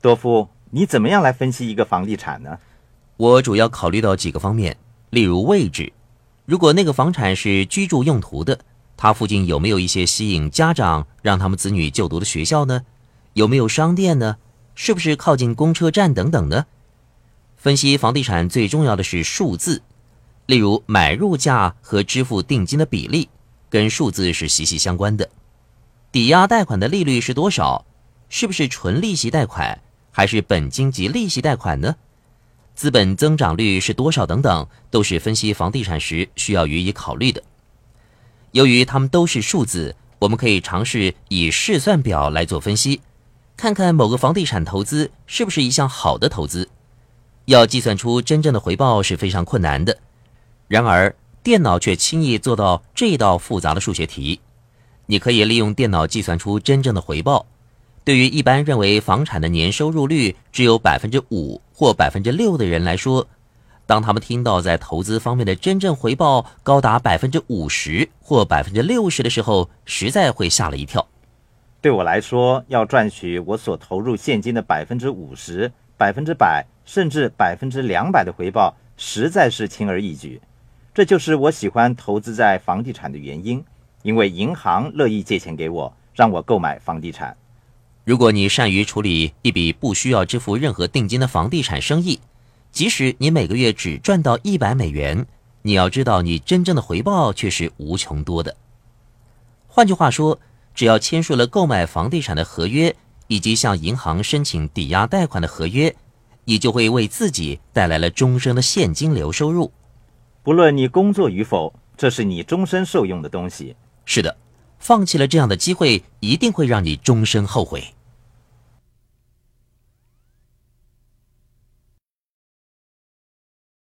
多夫，你怎么样来分析一个房地产呢？我主要考虑到几个方面，例如位置，如果那个房产是居住用途的，它附近有没有一些吸引家长让他们子女就读的学校呢？有没有商店呢？是不是靠近公车站等等呢？分析房地产最重要的是数字，例如买入价和支付定金的比例，跟数字是息息相关的。抵押贷款的利率是多少？是不是纯利息贷款，还是本金及利息贷款呢？资本增长率是多少？等等，都是分析房地产时需要予以考虑的。由于它们都是数字，我们可以尝试以试算表来做分析，看看某个房地产投资是不是一项好的投资。要计算出真正的回报是非常困难的，然而电脑却轻易做到这道复杂的数学题。你可以利用电脑计算出真正的回报。对于一般认为房产的年收入率只有百分之五或百分之六的人来说，当他们听到在投资方面的真正回报高达百分之五十或百分之六十的时候，实在会吓了一跳。对我来说，要赚取我所投入现金的百分之五十、百分之百。甚至百分之两百的回报实在是轻而易举，这就是我喜欢投资在房地产的原因。因为银行乐意借钱给我，让我购买房地产。如果你善于处理一笔不需要支付任何定金的房地产生意，即使你每个月只赚到一百美元，你要知道你真正的回报却是无穷多的。换句话说，只要签署了购买房地产的合约，以及向银行申请抵押贷款的合约。你就会为自己带来了终生的现金流收入，不论你工作与否，这是你终身受用的东西。是的，放弃了这样的机会，一定会让你终身后悔。